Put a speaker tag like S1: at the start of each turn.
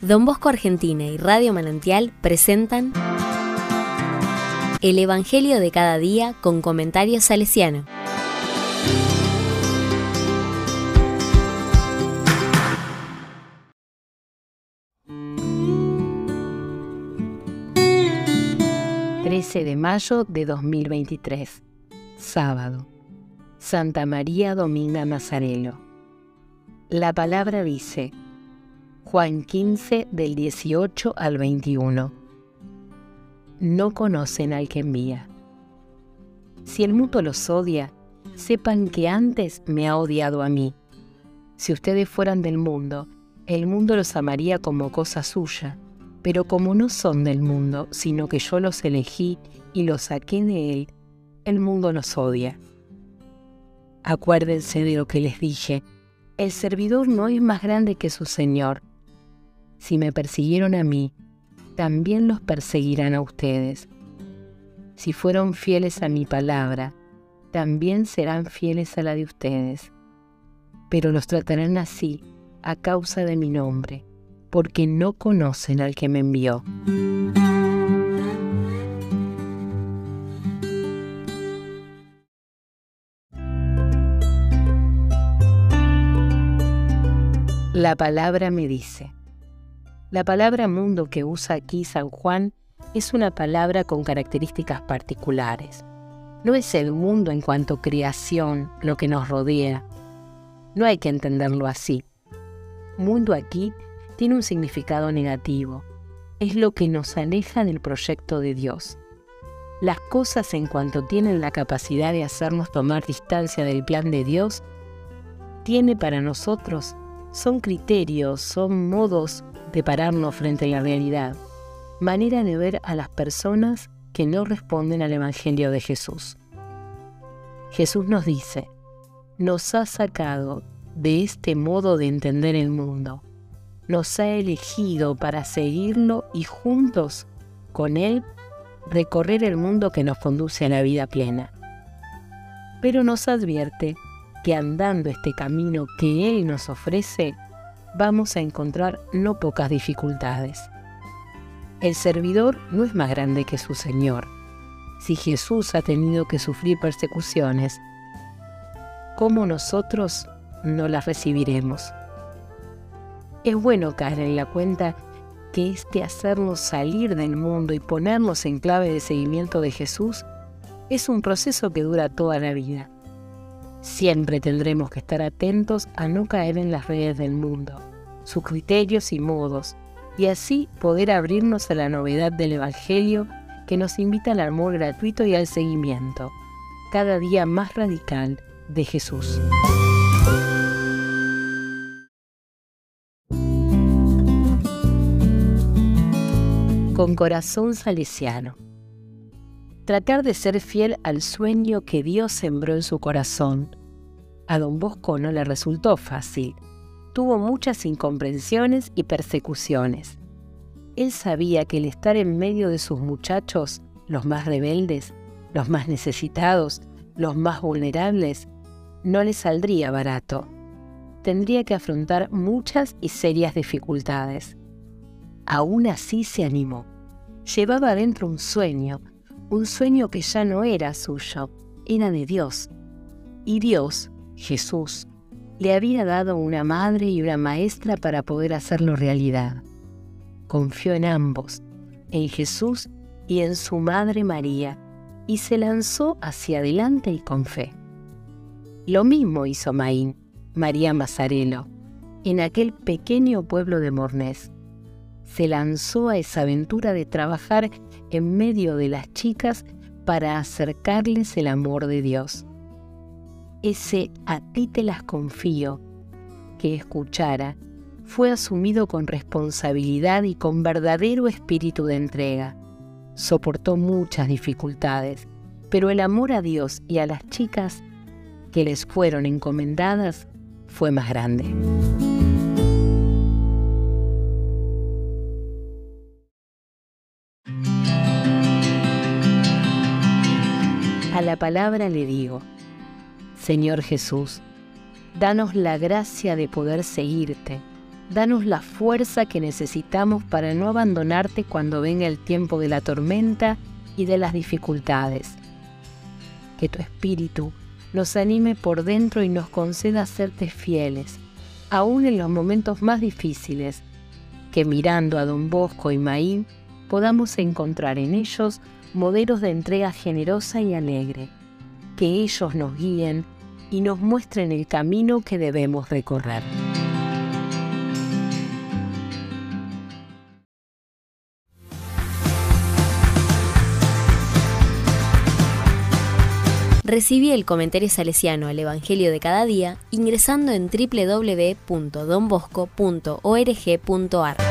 S1: Don Bosco Argentina y Radio Manantial presentan El Evangelio de cada día con comentarios salesiano.
S2: ...13 de mayo de 2023... ...sábado... ...Santa María Dominga Mazzarello... ...la palabra dice... Juan 15 del 18 al 21. No conocen al que envía. Si el mundo los odia, sepan que antes me ha odiado a mí. Si ustedes fueran del mundo, el mundo los amaría como cosa suya, pero como no son del mundo, sino que yo los elegí y los saqué de él, el mundo los odia. Acuérdense de lo que les dije, el servidor no es más grande que su Señor si me persiguieron a mí, también los perseguirán a ustedes. Si fueron fieles a mi palabra, también serán fieles a la de ustedes. Pero los tratarán así a causa de mi nombre, porque no conocen al que me envió. La palabra me dice, la palabra mundo que usa aquí San Juan es una palabra con características particulares. No es el mundo en cuanto creación lo que nos rodea. No hay que entenderlo así. Mundo aquí tiene un significado negativo. Es lo que nos aleja del proyecto de Dios. Las cosas en cuanto tienen la capacidad de hacernos tomar distancia del plan de Dios, tiene para nosotros, son criterios, son modos de pararnos frente a la realidad, manera de ver a las personas que no responden al Evangelio de Jesús. Jesús nos dice, nos ha sacado de este modo de entender el mundo, nos ha elegido para seguirlo y juntos con Él recorrer el mundo que nos conduce a la vida plena. Pero nos advierte que andando este camino que Él nos ofrece, vamos a encontrar no pocas dificultades. El servidor no es más grande que su Señor. Si Jesús ha tenido que sufrir persecuciones, ¿cómo nosotros no las recibiremos? Es bueno caer en la cuenta que este hacernos salir del mundo y ponernos en clave de seguimiento de Jesús es un proceso que dura toda la vida. Siempre tendremos que estar atentos a no caer en las redes del mundo, sus criterios y modos, y así poder abrirnos a la novedad del Evangelio que nos invita al amor gratuito y al seguimiento, cada día más radical, de Jesús. Con corazón salesiano tratar de ser fiel al sueño que Dios sembró en su corazón. A don Bosco no le resultó fácil. Tuvo muchas incomprensiones y persecuciones. Él sabía que el estar en medio de sus muchachos, los más rebeldes, los más necesitados, los más vulnerables, no le saldría barato. Tendría que afrontar muchas y serias dificultades. Aún así se animó. Llevaba adentro un sueño, un sueño que ya no era suyo, era de Dios. Y Dios, Jesús, le había dado una madre y una maestra para poder hacerlo realidad. Confió en ambos, en Jesús y en su madre María, y se lanzó hacia adelante y con fe. Lo mismo hizo Maín, María Mazzarello, en aquel pequeño pueblo de Mornés se lanzó a esa aventura de trabajar en medio de las chicas para acercarles el amor de Dios. Ese a ti te las confío que escuchara fue asumido con responsabilidad y con verdadero espíritu de entrega. Soportó muchas dificultades, pero el amor a Dios y a las chicas que les fueron encomendadas fue más grande. La palabra le digo, Señor Jesús, danos la gracia de poder seguirte, Danos la fuerza que necesitamos para no abandonarte cuando venga el tiempo de la tormenta y de las dificultades. Que tu espíritu nos anime por dentro y nos conceda serte fieles, aún en los momentos más difíciles, que mirando a Don Bosco y Maín podamos encontrar en ellos modelos de entrega generosa y alegre, que ellos nos guíen y nos muestren el camino que debemos recorrer.
S1: Recibí el comentario salesiano al Evangelio de cada día ingresando en www.donbosco.org.ar.